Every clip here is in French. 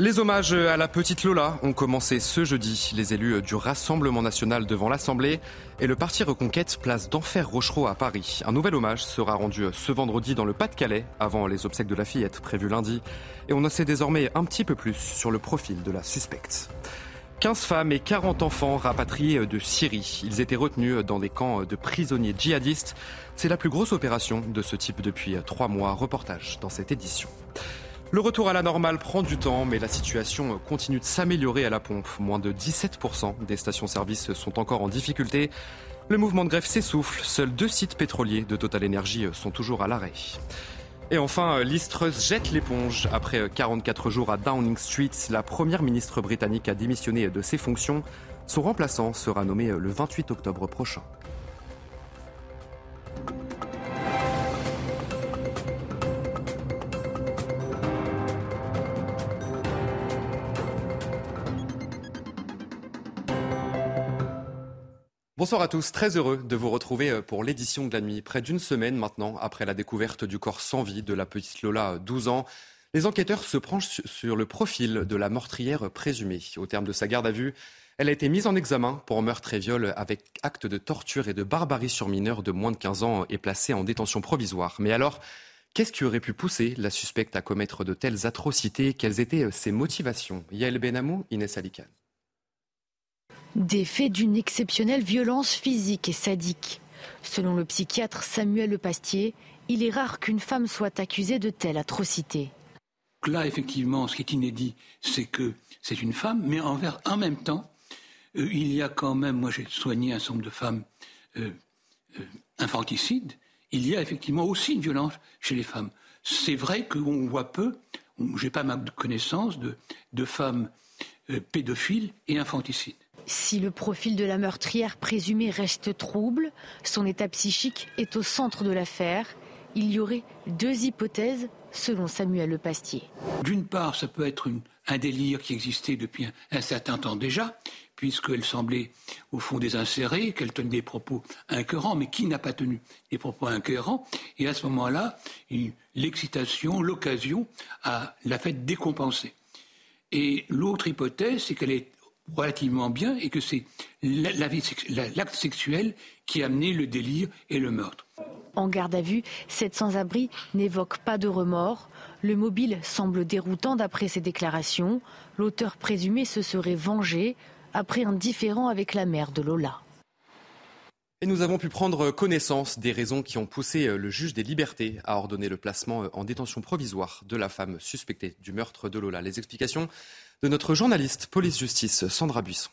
Les hommages à la petite Lola ont commencé ce jeudi. Les élus du Rassemblement national devant l'Assemblée et le parti Reconquête place d'Enfer Rochereau à Paris. Un nouvel hommage sera rendu ce vendredi dans le Pas-de-Calais avant les obsèques de la fillette prévues lundi. Et on en sait désormais un petit peu plus sur le profil de la suspecte. 15 femmes et 40 enfants rapatriés de Syrie. Ils étaient retenus dans des camps de prisonniers djihadistes. C'est la plus grosse opération de ce type depuis trois mois. Reportage dans cette édition. Le retour à la normale prend du temps, mais la situation continue de s'améliorer à la pompe. Moins de 17% des stations-service sont encore en difficulté. Le mouvement de grève s'essouffle. Seuls deux sites pétroliers de Total Energy sont toujours à l'arrêt. Et enfin, Listreuse jette l'éponge. Après 44 jours à Downing Street, la première ministre britannique a démissionné de ses fonctions. Son remplaçant sera nommé le 28 octobre prochain. Bonsoir à tous, très heureux de vous retrouver euh, pour l'édition de la nuit. Près d'une semaine maintenant, après la découverte du corps sans vie de la petite Lola, 12 ans, les enquêteurs se penchent sur le profil de la meurtrière présumée. Au terme de sa garde à vue, elle a été mise en examen pour meurtre et viol avec acte de torture et de barbarie sur mineurs de moins de 15 ans et placée en détention provisoire. Mais alors, qu'est-ce qui aurait pu pousser la suspecte à commettre de telles atrocités? Quelles étaient euh, ses motivations? Yael Benamou, Inès Alicane. Des faits d'une exceptionnelle violence physique et sadique. Selon le psychiatre Samuel Lepastier, il est rare qu'une femme soit accusée de telle atrocité. Là, effectivement, ce qui est inédit, c'est que c'est une femme, mais envers, en même temps, euh, il y a quand même, moi j'ai soigné un certain nombre de femmes euh, euh, infanticides, il y a effectivement aussi une violence chez les femmes. C'est vrai qu'on voit peu, j'ai pas connaissances de, de femmes pédophiles et infanticides. Si le profil de la meurtrière présumée reste trouble, son état psychique est au centre de l'affaire. Il y aurait deux hypothèses selon Samuel Le Pastier. D'une part, ça peut être un délire qui existait depuis un, certain temps déjà, puisqu'elle semblait au fond désinsérée, qu'elle tenait des propos incohérents, mais qui n'a pas tenu des propos incohérents Et à ce moment-là, l'excitation, l'occasion l'a fait décompenser. Et l'autre hypothèse, c'est qu'elle est relativement bien et que c'est l'acte sexuel qui a amené le délire et le meurtre. En garde à vue, cette sans-abri n'évoque pas de remords. Le mobile semble déroutant d'après ses déclarations. L'auteur présumé se serait vengé après un différend avec la mère de Lola. Et nous avons pu prendre connaissance des raisons qui ont poussé le juge des libertés à ordonner le placement en détention provisoire de la femme suspectée du meurtre de Lola. Les explications de notre journaliste police-justice Sandra Buisson.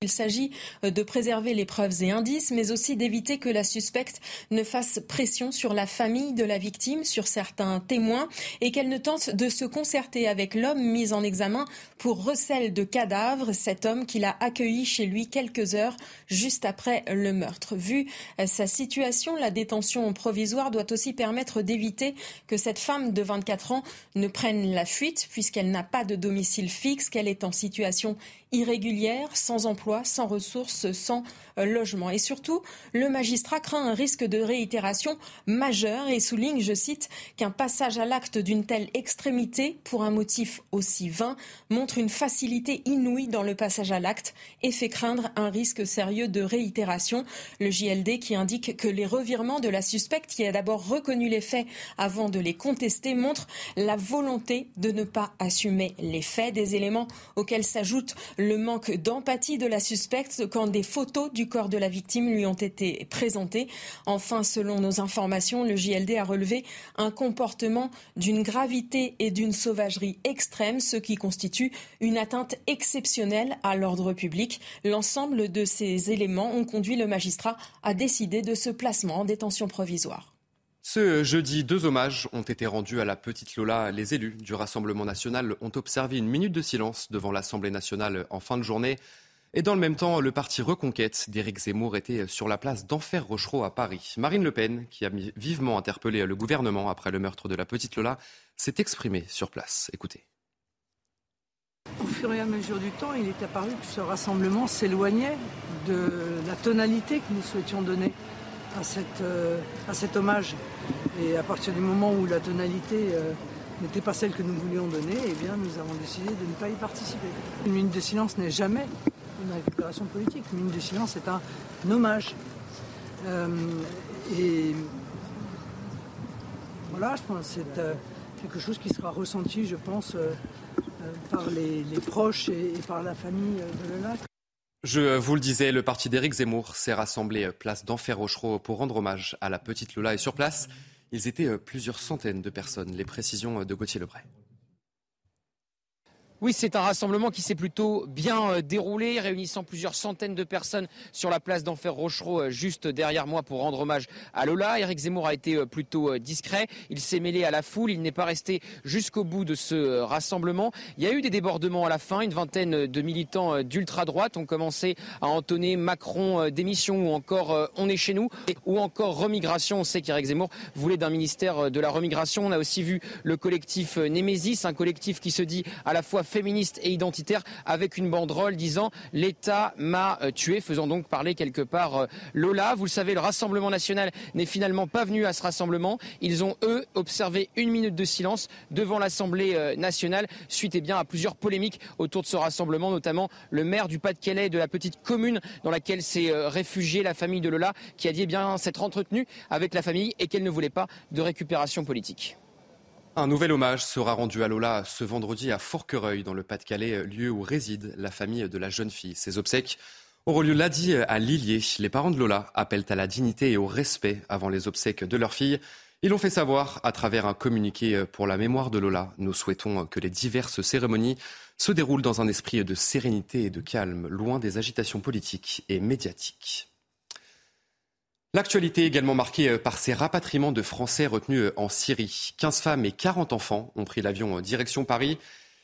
Il s'agit euh, de préserver les preuves et indices, mais aussi d'éviter que la suspecte ne fasse pression sur la famille de la victime, sur certains témoins, et qu'elle ne tente de se concerter avec l'homme mis en examen pour recel de cadavres, cet homme qu'il a accueilli chez lui quelques heures juste après le meurtre. Vu euh, sa situation, la détention provisoire doit aussi permettre d'éviter que cette femme de 24 ans ne prenne la fuite, puisqu'elle n'a pas de domicile fixe, qu'elle est en situation irrégulière, sans emploi, sans ressources, sans euh, logement. Et surtout, le magistrat craint un risque de réitération majeur et souligne, je cite, qu'un passage à l'acte d'une telle extrémité pour un motif aussi vain montre une facilité inouïe dans le passage à l'acte et fait craindre un risque sérieux de réitération. Le JLD qui indique que les revirements de la suspecte qui a d'abord reconnu les faits avant de les contester montrent la volonté de ne pas assumer les faits, des éléments auxquels s'ajoute le manque d'empathie de la suspecte quand des photos du corps de la victime lui ont été présentées. Enfin, selon nos informations, le JLD a relevé un comportement d'une gravité et d'une sauvagerie extrême, ce qui constitue une atteinte exceptionnelle à l'ordre public. L'ensemble de ces éléments ont conduit le magistrat à décider de ce placement en détention provisoire. Ce jeudi, deux hommages ont été rendus à la petite Lola. Les élus du Rassemblement national ont observé une minute de silence devant l'Assemblée nationale en fin de journée. Et dans le même temps, le parti Reconquête d'Éric Zemmour était sur la place d'Enfer Rochereau à Paris. Marine Le Pen, qui a vivement interpellé le gouvernement après le meurtre de la petite Lola, s'est exprimée sur place. Écoutez. Au fur et à mesure du temps, il est apparu que ce rassemblement s'éloignait de la tonalité que nous souhaitions donner à, cette, euh, à cet hommage. Et à partir du moment où la tonalité euh, n'était pas celle que nous voulions donner, et eh bien nous avons décidé de ne pas y participer. Une minute de silence n'est jamais une récupération politique. Une minute de silence est un hommage. Euh, et voilà, je pense que c'est quelque chose qui sera ressenti, je pense, par les, proches et, par la famille de Lola. Je vous le disais, le parti d'Éric Zemmour s'est rassemblé place d'Enfer Rochereau pour rendre hommage à la petite Lola. Et sur place, ils étaient plusieurs centaines de personnes. Les précisions de Gauthier Lebray. Oui, c'est un rassemblement qui s'est plutôt bien euh, déroulé, réunissant plusieurs centaines de personnes sur la place d'Enfer Rochereau, euh, juste derrière moi, pour rendre hommage à Lola. Eric Zemmour a été euh, plutôt discret. Il s'est mêlé à la foule. Il n'est pas resté jusqu'au bout de ce rassemblement. Il y a eu des débordements à la fin. Une vingtaine de militants d'ultra-droite ont commencé à entonner Macron démission ou encore on est chez nous ou encore remigration. On sait qu'Eric Zemmour voulait d'un ministère de la remigration. On a aussi vu le collectif Némésis, un collectif qui se dit à la fois féministe et identitaire avec une banderole disant l'État m'a euh, tué, faisant donc parler quelque part euh, Lola. Vous le savez, le Rassemblement national n'est finalement pas venu à ce rassemblement. Ils ont, eux, observé une minute de silence devant l'Assemblée euh, nationale, suite eh à plusieurs polémiques autour de ce rassemblement, notamment le maire du Pas-de-Calais de la petite commune dans laquelle s'est réfugiée la famille de Lola, qui a dit eh bien s'être entretenue avec la famille et qu'elle ne voulait pas de récupération politique. Un nouvel hommage sera rendu à Lola ce vendredi à Forquereuil, dans le Pas-de-Calais, lieu où réside la famille de la jeune fille. Ces obsèques auront lieu lundi à Lillier. Les parents de Lola appellent à la dignité et au respect avant les obsèques de leur fille. Ils l'ont fait savoir à travers un communiqué pour la mémoire de Lola. Nous souhaitons que les diverses cérémonies se déroulent dans un esprit de sérénité et de calme, loin des agitations politiques et médiatiques. L'actualité également marquée euh, par ces rapatriements de Français retenus euh, en Syrie. 15 femmes et 40 enfants ont pris l'avion en direction Paris.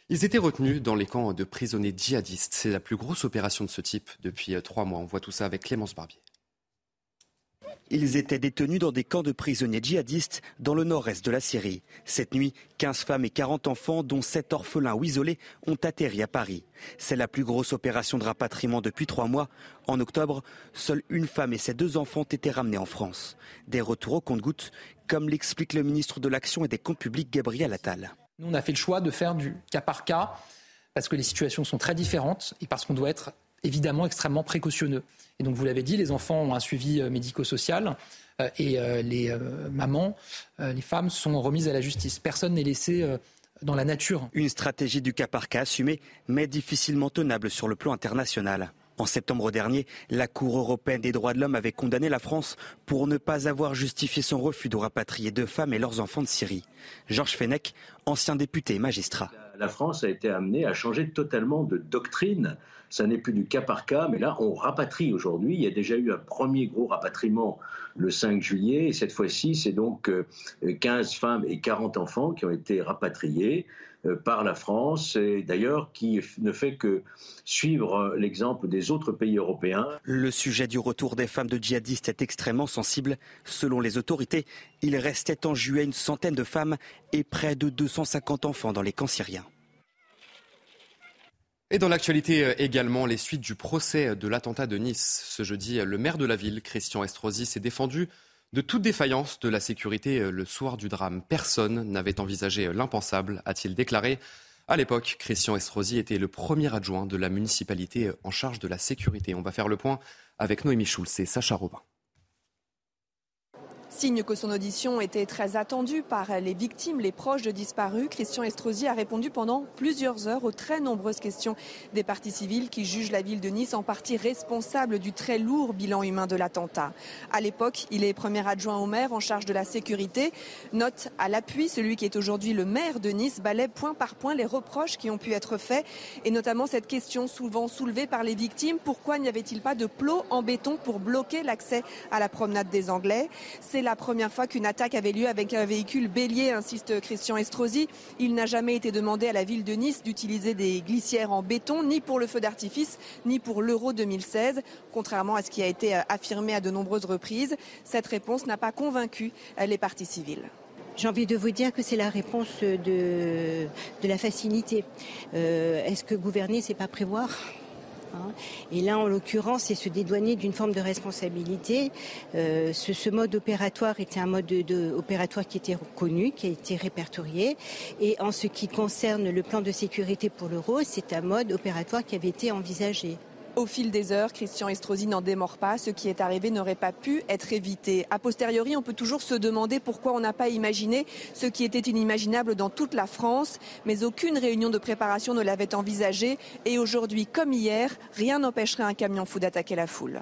Ils étaient retenus dans les camps de prisonniers djihadistes. C'est la plus grosse opération de ce type depuis euh, trois mois. On voit tout ça avec Clémence Barbier. Ils étaient détenus dans des camps de prisonniers djihadistes dans le nord-est de la Syrie. Cette nuit, 15 femmes et 40 enfants, dont 7 orphelins ou isolés, ont atterri à Paris. C'est la plus grosse opération de rapatriement depuis trois mois. En octobre, seule une femme et ses deux enfants ont été ramenés en France. Des retours au compte-gouttes, comme l'explique le ministre de l'Action et des Comptes publics, Gabriel Attal. Nous, on a fait le choix de faire du cas par cas parce que les situations sont très différentes et parce qu'on doit être évidemment extrêmement précautionneux. Et donc, vous l'avez dit, les enfants ont un suivi euh, médico-social euh, et euh, les mamans, les femmes sont remises à la justice. Personne n'est laissé dans la nature. Une stratégie du cas par cas assumée, mais difficilement tenable sur le plan international. En septembre dernier, la Cour européenne des droits de l'homme avait condamné la France pour ne pas avoir justifié son refus de rapatrier deux femmes et leurs enfants de Syrie. Georges Fenech, ancien député et magistrat. La France a été amenée à changer totalement de doctrine ça n'est plus du cas par cas, mais là, on rapatrie aujourd'hui. Il y a déjà eu un premier gros rapatriement le 5 juillet, et cette fois-ci, c'est donc 15 euh, femmes et 40 enfants qui ont été rapatriés par la France, et d'ailleurs qui ne fait que suivre euh, l'exemple des autres pays européens. Le sujet du retour des femmes de djihadistes est extrêmement sensible. Selon les autorités, il restait en juillet une centaine de femmes et près de 250 enfants dans les camps syriens. Et dans l'actualité euh, également, les suites du procès de l'attentat de Nice. Ce jeudi, le maire de la ville, Christian Estrosi, s'est défendu de toute défaillance de la sécurité euh, le soir du drame. Personne n'avait envisagé l'impensable, a-t-il déclaré. À l'époque, Christian Estrosi était le premier adjoint de la municipalité en charge de la sécurité. On va faire le point avec Noémie Schulz et Sacha Robin. Signe que son audition était très attendue par les victimes, les proches de disparus, Christian Estrosi a répondu pendant plusieurs heures aux très nombreuses questions des partis civils qui jugent la ville de Nice en partie responsable du très lourd bilan humain de l'attentat. À l'époque, il est premier adjoint au maire en charge de la sécurité. Note à l'appui, celui qui est aujourd'hui le maire de Nice balaie point par point les reproches qui ont pu être faits et notamment cette question souvent soulevée par les victimes, pourquoi n'y avait-il pas de plot en béton pour bloquer l'accès à la promenade des Anglais? La première fois qu'une attaque avait lieu avec un véhicule bélier, insiste Christian Estrosi. Il n'a jamais été demandé à la ville de Nice d'utiliser des glissières en béton, ni pour le feu d'artifice, ni pour l'Euro 2016, contrairement à ce qui a été affirmé à de nombreuses reprises. Cette réponse n'a pas convaincu les partis civils. J'ai envie de vous dire que c'est la réponse de, de la facilité. Euh, est-ce que gouverner, c'est pas prévoir? Et là, en l'occurrence, c'est se dédouaner d'une forme de responsabilité. Euh, ce, mode opératoire était un mode de, opératoire qui était reconnu, qui a été répertorié. Et en ce qui concerne le plan de sécurité pour l'euro, c'est un mode opératoire qui avait été envisagé. Au fil des heures, Christian Estrosi n'en démord pas. Ce qui est arrivé n'aurait pas pu être évité. A posteriori, on peut toujours se demander pourquoi on n'a pas imaginé ce qui était inimaginable dans toute la France. Mais aucune réunion de préparation ne l'avait envisagé. Et aujourd'hui, comme hier, rien n'empêcherait un camion fou d'attaquer la foule.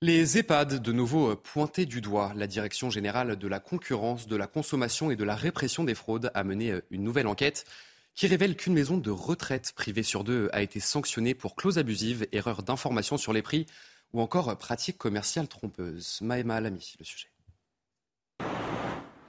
Les EHPAD, de nouveau pointés du doigt, la Direction générale de la concurrence, de la consommation et de la répression des fraudes a mené une nouvelle enquête qui révèle qu'une maison de retraite privée sur deux a été sanctionnée pour clause abusive, erreur d'information sur les prix ou encore pratique commerciale trompeuse. Maëma Alami, le sujet.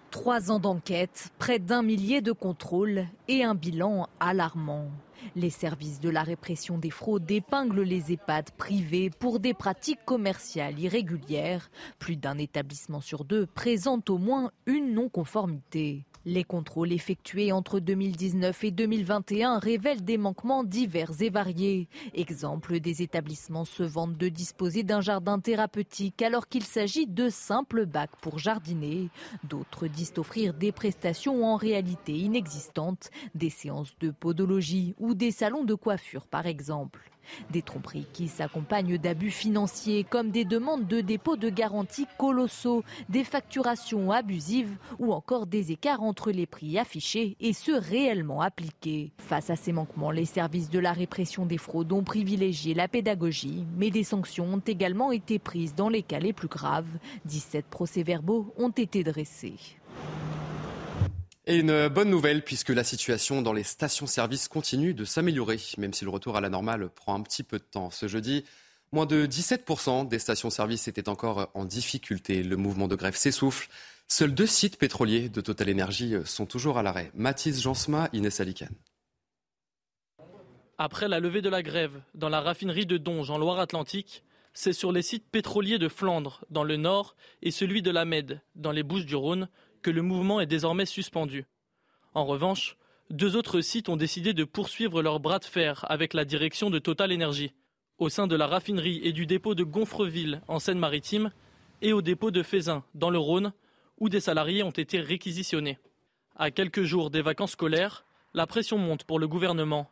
Trois ans d'enquête, près d'un millier de contrôles et un bilan alarmant. Les services de la répression des fraudes épinglent les EHPAD privés pour des pratiques commerciales irrégulières. Plus d'un établissement sur deux présente au moins une non-conformité. Les contrôles effectués entre 2019 et 2021 révèlent des manquements divers et variés. Exemple, des établissements se vantent de disposer d'un jardin thérapeutique alors qu'il s'agit de simples bacs pour jardiner. D'autres disent offrir des prestations en réalité inexistantes, des séances de podologie ou des salons de coiffure par exemple. Des tromperies qui s'accompagnent d'abus financiers comme des demandes de dépôt de garantie colossaux, des facturations abusives ou encore des écarts entre les prix affichés et ceux réellement appliqués. Face à ces manquements, les services de la répression des fraudes ont privilégié la pédagogie, mais des sanctions ont également été prises dans les cas les plus graves. 17 procès-verbaux ont été dressés. Et une bonne nouvelle puisque la situation dans les stations-service continue de s'améliorer, même si le retour à la normale prend un petit peu de temps. Ce jeudi, moins de 17% des stations-service étaient encore en difficulté. Le mouvement de grève s'essouffle. Seuls deux sites pétroliers de Total Energy sont toujours à l'arrêt. Mathis Jansma, Inès Alican. Après la levée de la grève dans la raffinerie de Donge en Loire-Atlantique, c'est sur les sites pétroliers de Flandre, dans le nord, et celui de la Med, dans les Bouches-du-Rhône, que le mouvement est désormais suspendu. En revanche, deux autres sites ont décidé de poursuivre leur bras de fer avec la direction de Total Energy, au sein de la raffinerie et du dépôt de Gonfreville en Seine-Maritime et au dépôt de Fézin dans le Rhône, où des salariés ont été réquisitionnés. À quelques jours des vacances scolaires, la pression monte pour le gouvernement.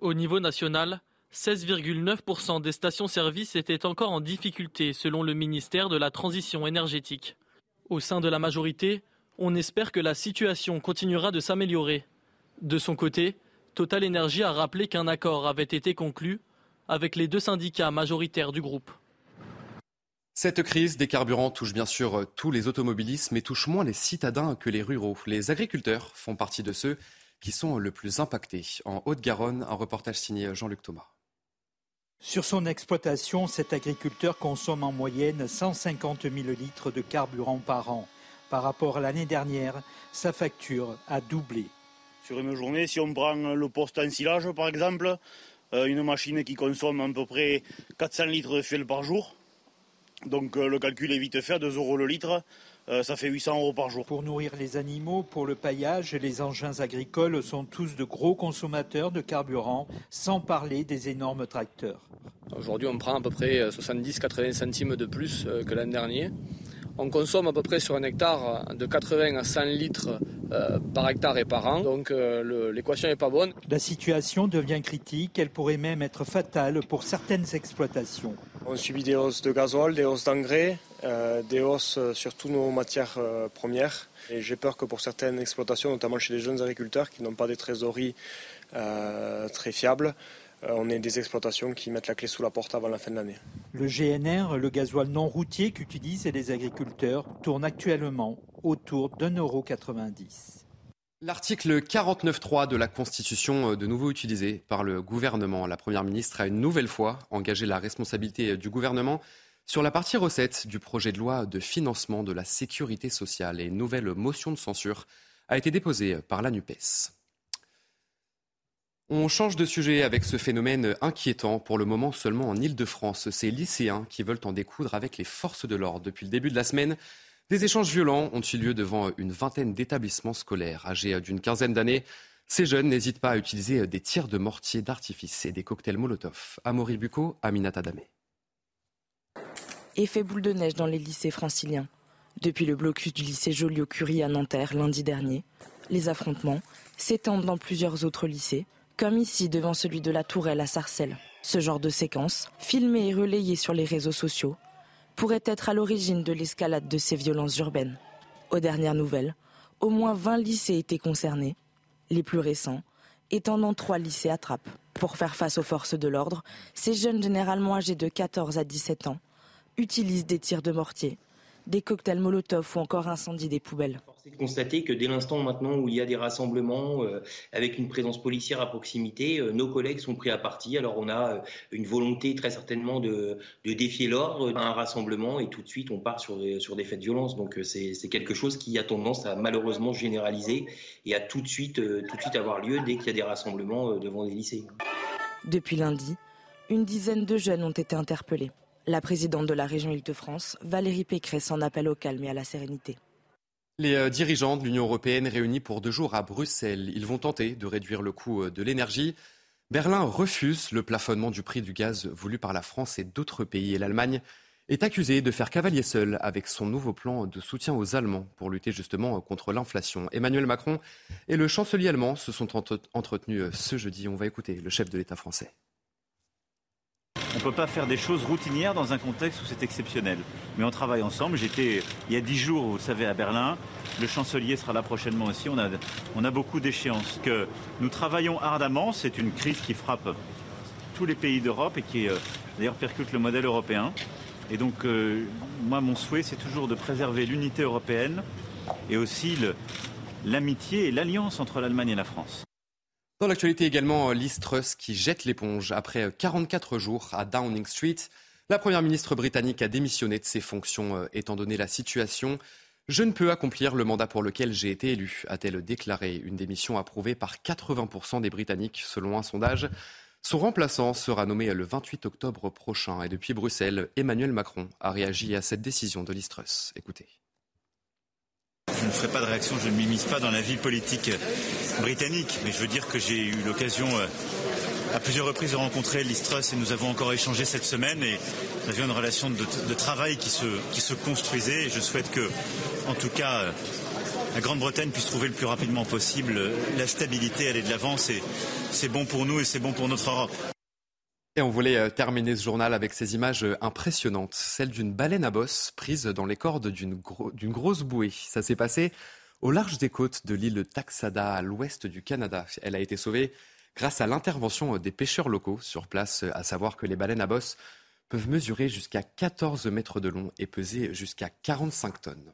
Au niveau national, 16,9% des stations-service étaient encore en difficulté selon le ministère de la Transition énergétique. Au sein de la majorité, on espère que la situation continuera de s'améliorer. De son côté, Total Energy a rappelé qu'un accord avait été conclu avec les deux syndicats majoritaires du groupe. Cette crise des carburants touche bien sûr tous les automobilistes, mais touche moins les citadins que les ruraux. Les agriculteurs font partie de ceux qui sont le plus impactés. En Haute-Garonne, un reportage signé Jean-Luc Thomas. Sur son exploitation, cet agriculteur consomme en moyenne 150 000 litres de carburant par an. Par rapport à l'année dernière, sa facture a doublé. Sur une journée, si on prend le poste en silage par exemple, euh, une machine qui consomme à peu près 400 litres de fuel par jour, donc euh, le calcul est vite fait, 2 euros le litre, euh, ça fait 800 euros par jour. Pour nourrir les animaux, pour le paillage, les engins agricoles sont tous de gros consommateurs de carburant, sans parler des énormes tracteurs. Aujourd'hui, on prend à peu près 70-80 centimes de plus euh, que l'an dernier. On consomme à peu près sur un hectare de 80 à 100 litres euh, par hectare et par an, donc l'équation n'est pas bonne. La situation devient critique, elle pourrait même être fatale pour certaines exploitations. On subit des hausses de gasoil, des hausses d'engrais, euh, des hausses sur toutes nos matières euh, premières. Et j'ai peur que pour certaines exploitations, notamment chez les jeunes agriculteurs qui n'ont pas des trésoreries euh, très fiables, on ait des exploitations qui mettent la clé sous la porte avant la fin de l'année. Le GNR, le gasoil non routier qu'utilisent les agriculteurs, tourne actuellement autour d'un euro. L'article 49.3 de la Constitution, de nouveau utilisé par le gouvernement. La Première ministre a une nouvelle fois engagé la responsabilité du gouvernement sur la partie recette du projet de loi de financement de la sécurité sociale et nouvelle motion de censure a été déposée par la NUPES. On change de sujet avec ce phénomène inquiétant pour le moment seulement en Ile-de-France. Ces lycéens qui veulent en découdre avec les forces de l'ordre. Depuis le début de la semaine, des échanges violents ont eu lieu devant une vingtaine d'établissements scolaires âgés d'une quinzaine d'années. Ces jeunes n'hésitent pas à utiliser des tirs de mortier d'artifice et des cocktails Molotov. Amaury Bucco, Aminata Damé. Effet boule de neige dans les lycées franciliens. Depuis le blocus du lycée Joliot-Curie à Nanterre lundi dernier, les affrontements s'étendent dans plusieurs autres lycées, comme ici devant celui de la Tourelle à Sarcelles. Ce genre de séquence, filmée et relayée sur les réseaux sociaux, pourrait être à l'origine de l'escalade de ces violences urbaines. Aux dernières nouvelles, au moins 20 lycées étaient concernés, les plus récents étant dans trois lycées à Trappes. Pour faire face aux forces de l'ordre, ces jeunes généralement âgés de 14 à 17 ans utilisent des tirs de mortier, des cocktails Molotov ou encore incendient des poubelles. C'est de constater que dès l'instant maintenant où il y a des rassemblements euh, avec une présence policière à proximité, euh, nos collègues sont pris à partie. Alors on a euh, une volonté très certainement de, de défier l'ordre un rassemblement et tout de suite on part sur des, sur des faits de violence. Donc c'est quelque chose qui a tendance à malheureusement généraliser et à tout de suite, tout de suite avoir lieu dès qu'il y a des rassemblements devant des lycées. Depuis lundi, une dizaine de jeunes ont été interpellés. La présidente de la région Île-de-France, Valérie Pécresse, en appelle au calme et à la sérénité. Les euh, dirigeants de l'Union européenne réunis pour deux jours à Bruxelles, ils vont tenter de réduire le coût euh, de l'énergie. Berlin refuse le plafonnement du prix du gaz voulu par la France et d'autres pays. Et l'Allemagne est accusée de faire cavalier seul avec son nouveau plan de soutien aux Allemands pour lutter justement contre l'inflation. Emmanuel Macron et le chancelier allemand se sont entretenus euh, ce jeudi. On va écouter le chef de l'État français. On ne peut pas faire des choses routinières dans un contexte où c'est exceptionnel. Mais on travaille ensemble. J'étais il y a dix jours, vous savez, à Berlin. Le chancelier sera là prochainement aussi. On a, on a beaucoup d'échéances. Que nous travaillons ardemment. C'est une crise qui frappe tous les pays d'Europe et qui euh, d'ailleurs percute le modèle européen. Et donc, euh, moi, mon souhait, c'est toujours de préserver l'unité européenne et aussi l'amitié et l'alliance entre l'Allemagne et la France. Dans l'actualité également, Liz Truss qui jette l'éponge après 44 jours à Downing Street. La première ministre britannique a démissionné de ses fonctions euh, étant donné la situation. Je ne peux accomplir le mandat pour lequel j'ai été élu, a-t-elle déclaré. Une démission approuvée par 80% des Britanniques selon un sondage. Son remplaçant sera nommé le 28 octobre prochain. Et depuis Bruxelles, Emmanuel Macron a réagi à cette décision de Liz Truss. Écoutez. Je ne ferai pas de réaction, je ne m'immisce pas dans la vie politique britannique, mais je veux dire que j'ai eu l'occasion euh, à plusieurs reprises de rencontrer Liz Truss et nous avons encore échangé cette semaine et nous avions une relation de, travail qui se, construisait et je souhaite que, en tout cas, euh, la Grande-Bretagne puisse trouver le plus rapidement possible la stabilité, aller de l'avant. C'est bon pour nous et c'est bon pour notre Europe. Et on voulait euh, terminer ce journal avec ces images euh, impressionnantes, celle d'une baleine à bosse prise dans les cordes d'une grosse bouée. Ça s'est passé au large des côtes de l'île Taxada, à l'ouest du Canada. Elle a été sauvée grâce à l'intervention euh, des pêcheurs locaux sur place, à savoir que les baleines à bosse peuvent mesurer jusqu'à 14 mètres de long et peser jusqu'à 45 tonnes.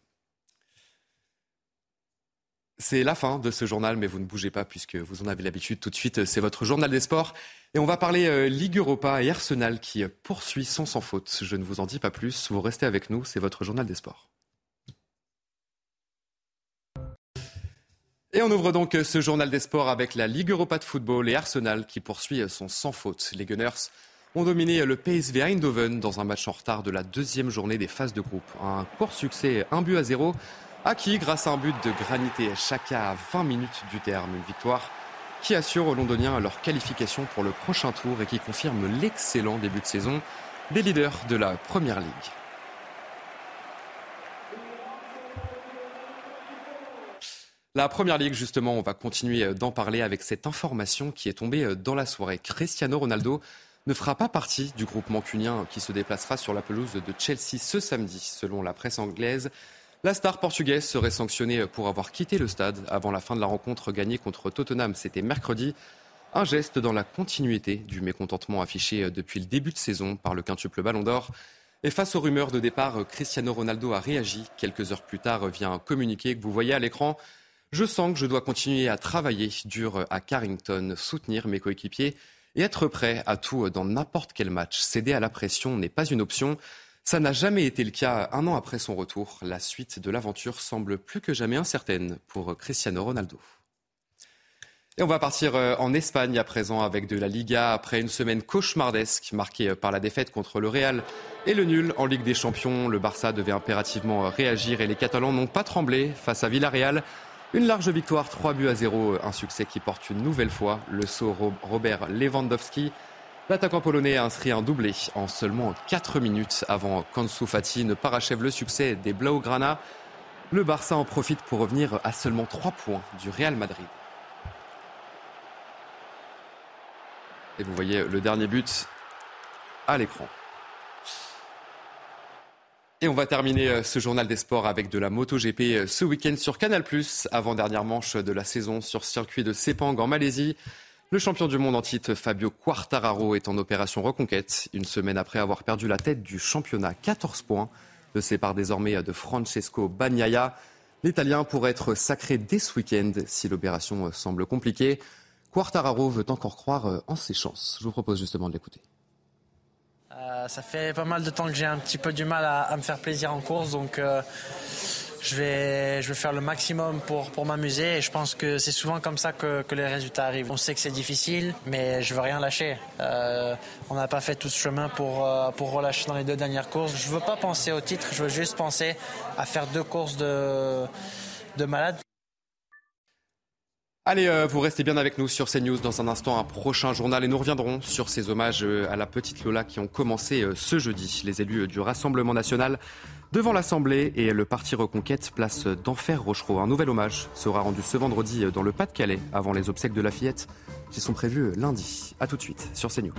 C'est la fin de ce journal, mais vous ne bougez pas puisque vous en avez l'habitude. Tout de suite, c'est votre journal des sports. Et on va parler euh, Ligue Europa et Arsenal qui euh, poursuit sans sans faute. Je ne vous en dis pas plus. Vous restez avec nous. C'est votre journal des sports. Et on ouvre donc euh, ce journal des sports avec la Ligue Europa de football et Arsenal qui poursuit son sans faute. Les Gunners ont dominé le PSV Eindhoven dans un match en retard de la deuxième journée des phases de groupe. Un court succès, un but à zéro acquis grâce à un but de Granité Chaka à 20 minutes du terme. Une victoire qui assure aux Londoniens leur qualification pour le prochain tour et qui confirme l'excellent début de saison des leaders de la Première Ligue. La Première Ligue, justement, on va continuer d'en parler avec cette information qui est tombée dans la soirée. Cristiano Ronaldo ne fera pas partie du groupe mancunien qui se déplacera sur la pelouse de Chelsea ce samedi, selon la presse anglaise. La star portugaise serait sanctionnée pour avoir quitté le stade avant la fin de la rencontre gagnée contre Tottenham. C'était mercredi. Un geste dans la continuité du mécontentement affiché depuis le début de saison par le quintuple Ballon d'Or. Et face aux rumeurs de départ, Cristiano Ronaldo a réagi quelques heures plus tard via un communiqué que vous voyez à l'écran. Je sens que je dois continuer à travailler dur à Carrington, soutenir mes coéquipiers et être prêt à tout dans n'importe quel match. Céder à la pression n'est pas une option. Ça n'a jamais été le cas un an après son retour. La suite de l'aventure semble plus que jamais incertaine pour Cristiano Ronaldo. Et on va partir euh, en Espagne à présent avec de la Liga après une semaine cauchemardesque marquée euh, par la défaite contre le Real et le nul en Ligue des Champions. Le Barça devait impérativement réagir et les Catalans n'ont pas tremblé face à Villarreal. Une large victoire, 3 buts à 0, un succès qui porte une nouvelle fois le saut Robert Lewandowski. L'attaquant polonais a inscrit un doublé en seulement 4 minutes avant qu'Ansu Fati ne parachève le succès des Blaugrana. Le Barça en profite pour revenir à seulement 3 points du Real Madrid. Et vous voyez le dernier but à l'écran. Et on va terminer euh, ce journal des sports avec de la MotoGP euh, ce week-end sur Canal+, avant-dernière manche de la saison sur circuit de Sepang en Malaisie. Le champion du monde en titre Fabio Quartararo est en opération reconquête, une semaine après avoir perdu la tête du championnat. 14 points le sépare désormais de Francesco Bagnaia. L'Italien pourrait être sacré dès ce week-end si l'opération semble compliquée. Quartararo veut encore croire en ses chances. Je vous propose justement de l'écouter. Euh, ça fait pas mal de temps que j'ai un petit peu du mal à, me faire plaisir en course, donc euh, je, vais, je vais faire le maximum pour, pour m'amuser. Et je pense que c'est souvent comme ça que, que, les résultats arrivent. On sait que c'est difficile, mais je veux rien lâcher. Euh, on n'a pas fait tout ce chemin pour, pour relâcher dans les deux dernières courses. Je veux pas penser au titre, je veux juste penser à faire deux courses de, de malade. Allez, euh, vous restez bien avec nous sur CNews. Dans un instant, un prochain journal et nous reviendrons sur ces hommages euh, à la petite Lola qui ont commencé euh, ce jeudi. Les élus du Rassemblement national devant l'Assemblée et le parti Reconquête place d'Enfer Rochereau. Un nouvel hommage sera rendu ce vendredi dans le Pas-de-Calais avant les obsèques de la fillette qui sont prévues lundi. A tout de suite sur CNews.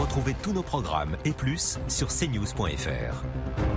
Retrouvez tous nos programmes et plus sur cnews.fr.